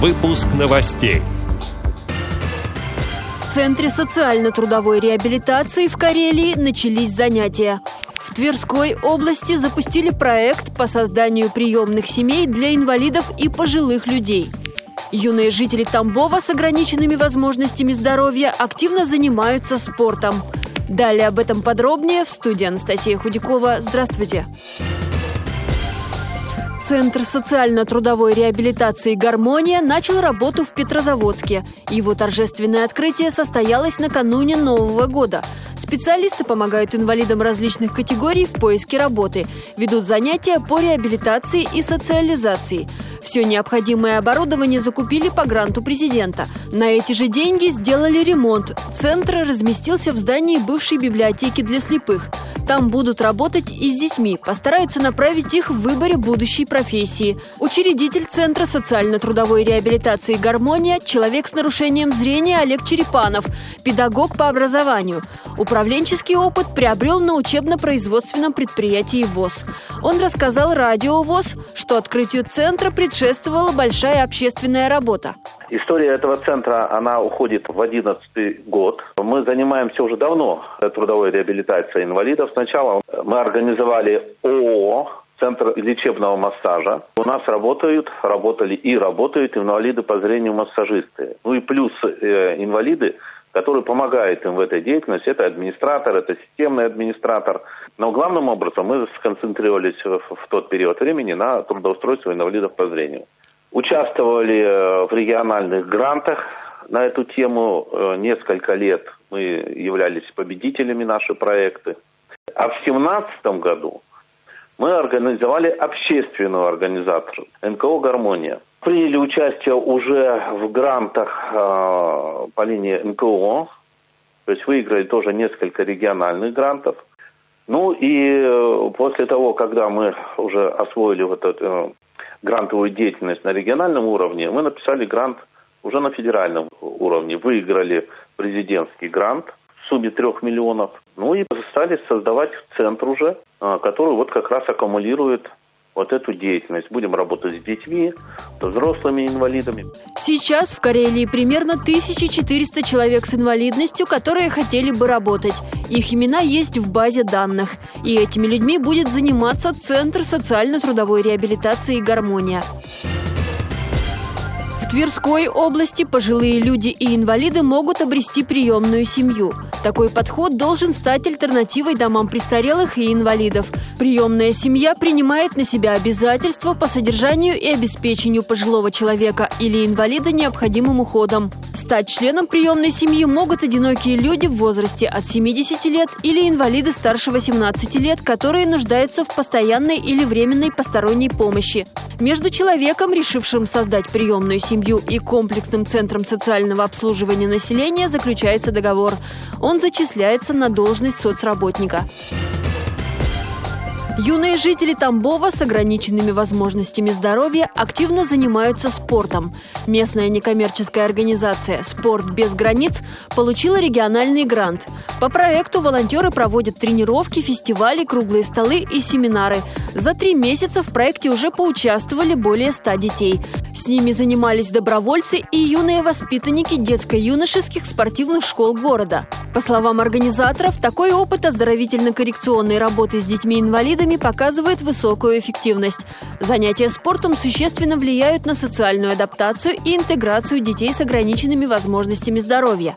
Выпуск новостей. В Центре социально-трудовой реабилитации в Карелии начались занятия. В Тверской области запустили проект по созданию приемных семей для инвалидов и пожилых людей. Юные жители Тамбова с ограниченными возможностями здоровья активно занимаются спортом. Далее об этом подробнее в студии Анастасия Худякова. Здравствуйте. Здравствуйте. Центр социально-трудовой реабилитации «Гармония» начал работу в Петрозаводске. Его торжественное открытие состоялось накануне Нового года. Специалисты помогают инвалидам различных категорий в поиске работы, ведут занятия по реабилитации и социализации. Все необходимое оборудование закупили по гранту президента. На эти же деньги сделали ремонт. Центр разместился в здании бывшей библиотеки для слепых. Там будут работать и с детьми, постараются направить их в выборе будущей профессии. Учредитель Центра социально-трудовой реабилитации «Гармония» – человек с нарушением зрения Олег Черепанов, педагог по образованию. Управленческий опыт приобрел на учебно-производственном предприятии ВОЗ. Он рассказал радио ВОЗ, что открытию центра предшествовала большая общественная работа. История этого центра, она уходит в одиннадцатый год. Мы занимаемся уже давно трудовой реабилитацией инвалидов. Сначала мы организовали ООО Центр лечебного массажа. У нас работают, работали и работают инвалиды по зрению массажисты. Ну и плюс э, инвалиды, которые помогают им в этой деятельности. Это администратор, это системный администратор. Но главным образом мы сконцентрировались в, в тот период времени на трудоустройстве инвалидов по зрению. Участвовали э, в региональных грантах на эту тему. Э, несколько лет мы являлись победителями наши проекты. А в 2017 году мы организовали общественную организацию НКО «Гармония». Приняли участие уже в грантах э, по линии НКО, то есть выиграли тоже несколько региональных грантов. Ну и после того, когда мы уже освоили вот эту грантовую деятельность на региональном уровне, мы написали грант уже на федеральном уровне. Выиграли президентский грант в сумме трех миллионов. Ну и стали создавать центр уже, а, который вот как раз аккумулирует вот эту деятельность. Будем работать с детьми, с взрослыми инвалидами. Сейчас в Карелии примерно 1400 человек с инвалидностью, которые хотели бы работать. Их имена есть в базе данных. И этими людьми будет заниматься Центр социально-трудовой реабилитации «Гармония». В Тверской области пожилые люди и инвалиды могут обрести приемную семью. Такой подход должен стать альтернативой домам престарелых и инвалидов. Приемная семья принимает на себя обязательства по содержанию и обеспечению пожилого человека или инвалида необходимым уходом. Стать членом приемной семьи могут одинокие люди в возрасте от 70 лет или инвалиды старше 18 лет, которые нуждаются в постоянной или временной посторонней помощи. Между человеком, решившим создать приемную семью, семью и комплексным центром социального обслуживания населения заключается договор. Он зачисляется на должность соцработника. Юные жители Тамбова с ограниченными возможностями здоровья активно занимаются спортом. Местная некоммерческая организация «Спорт без границ» получила региональный грант. По проекту волонтеры проводят тренировки, фестивали, круглые столы и семинары. За три месяца в проекте уже поучаствовали более ста детей. С ними занимались добровольцы и юные воспитанники детско-юношеских спортивных школ города. По словам организаторов, такой опыт оздоровительно-коррекционной работы с детьми-инвалидами показывает высокую эффективность. Занятия спортом существенно влияют на социальную адаптацию и интеграцию детей с ограниченными возможностями здоровья.